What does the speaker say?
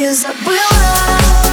не забыла